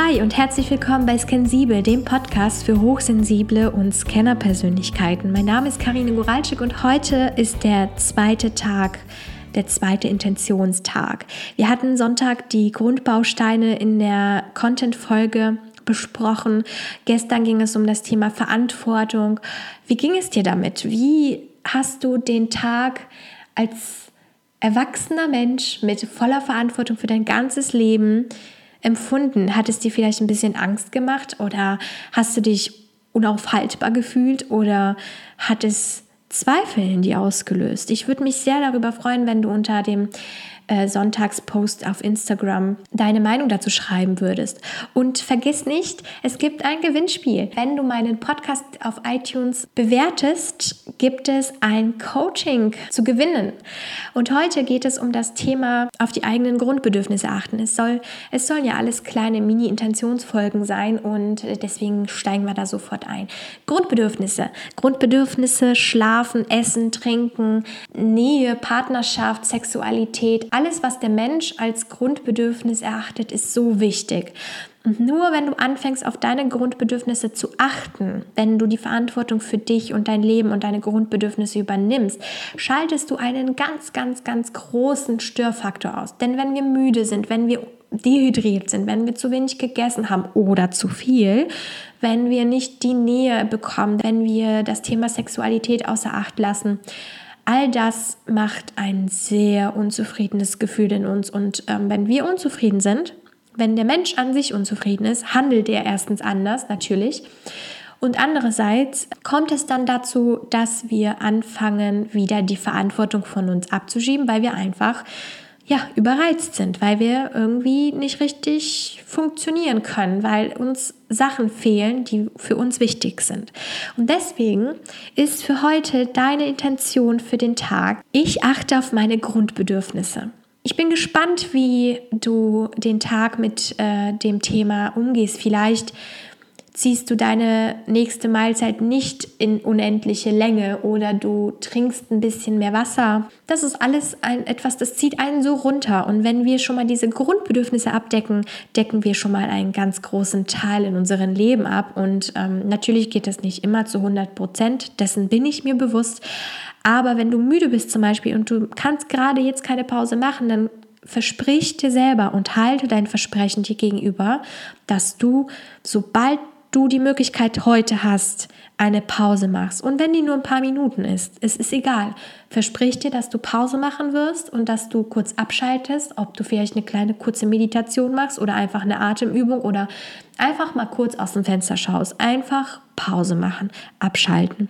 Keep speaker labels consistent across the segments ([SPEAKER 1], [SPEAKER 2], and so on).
[SPEAKER 1] Hi und herzlich willkommen bei Scansibel, dem Podcast für hochsensible und Scanner-Persönlichkeiten. Mein Name ist Karine Goralczyk und heute ist der zweite Tag, der zweite Intentionstag. Wir hatten Sonntag die Grundbausteine in der Content-Folge besprochen. Gestern ging es um das Thema Verantwortung. Wie ging es dir damit? Wie hast du den Tag als erwachsener Mensch mit voller Verantwortung für dein ganzes Leben empfunden? Hat es dir vielleicht ein bisschen Angst gemacht oder hast du dich unaufhaltbar gefühlt oder hat es Zweifel in dir ausgelöst? Ich würde mich sehr darüber freuen, wenn du unter dem äh, Sonntagspost auf Instagram deine Meinung dazu schreiben würdest. Und vergiss nicht, es gibt ein Gewinnspiel. Wenn du meinen Podcast auf iTunes bewertest, gibt es ein Coaching zu gewinnen. Und heute geht es um das Thema auf die eigenen Grundbedürfnisse achten. Es soll, es sollen ja alles kleine Mini-Intentionsfolgen sein und deswegen steigen wir da sofort ein. Grundbedürfnisse. Grundbedürfnisse, schlafen, essen, trinken, Nähe, Partnerschaft, Sexualität, alles, was der Mensch als Grundbedürfnis erachtet, ist so wichtig. Und nur wenn du anfängst, auf deine Grundbedürfnisse zu achten, wenn du die Verantwortung für dich und dein Leben und deine Grundbedürfnisse übernimmst, schaltest du einen ganz, ganz, ganz großen Störfaktor aus. Denn wenn wir müde sind, wenn wir dehydriert sind, wenn wir zu wenig gegessen haben oder zu viel, wenn wir nicht die Nähe bekommen, wenn wir das Thema Sexualität außer Acht lassen, All das macht ein sehr unzufriedenes Gefühl in uns. Und ähm, wenn wir unzufrieden sind, wenn der Mensch an sich unzufrieden ist, handelt er erstens anders, natürlich. Und andererseits kommt es dann dazu, dass wir anfangen, wieder die Verantwortung von uns abzuschieben, weil wir einfach ja, überreizt sind, weil wir irgendwie nicht richtig funktionieren können, weil uns Sachen fehlen, die für uns wichtig sind. Und deswegen ist für heute deine Intention für den Tag, ich achte auf meine Grundbedürfnisse. Ich bin gespannt, wie du den Tag mit äh, dem Thema umgehst. Vielleicht ziehst du deine nächste Mahlzeit nicht in unendliche Länge oder du trinkst ein bisschen mehr Wasser. Das ist alles ein, etwas, das zieht einen so runter. Und wenn wir schon mal diese Grundbedürfnisse abdecken, decken wir schon mal einen ganz großen Teil in unserem Leben ab. Und ähm, natürlich geht das nicht immer zu 100 Prozent, dessen bin ich mir bewusst. Aber wenn du müde bist zum Beispiel und du kannst gerade jetzt keine Pause machen, dann versprich dir selber und halte dein Versprechen dir gegenüber, dass du, sobald du die Möglichkeit heute hast, eine Pause machst. Und wenn die nur ein paar Minuten ist, es ist egal. Versprich dir, dass du Pause machen wirst und dass du kurz abschaltest, ob du vielleicht eine kleine kurze Meditation machst oder einfach eine Atemübung oder einfach mal kurz aus dem Fenster schaust. Einfach Pause machen, abschalten.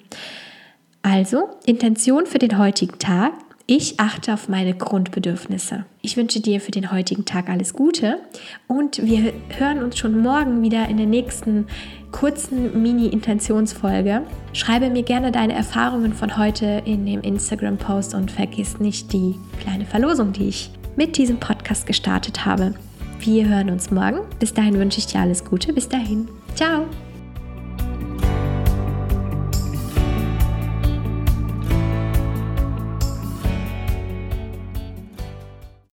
[SPEAKER 1] Also, Intention für den heutigen Tag. Ich achte auf meine Grundbedürfnisse. Ich wünsche dir für den heutigen Tag alles Gute und wir hören uns schon morgen wieder in der nächsten kurzen Mini-Intentionsfolge. Schreibe mir gerne deine Erfahrungen von heute in dem Instagram-Post und vergiss nicht die kleine Verlosung, die ich mit diesem Podcast gestartet habe. Wir hören uns morgen. Bis dahin wünsche ich dir alles Gute. Bis dahin. Ciao.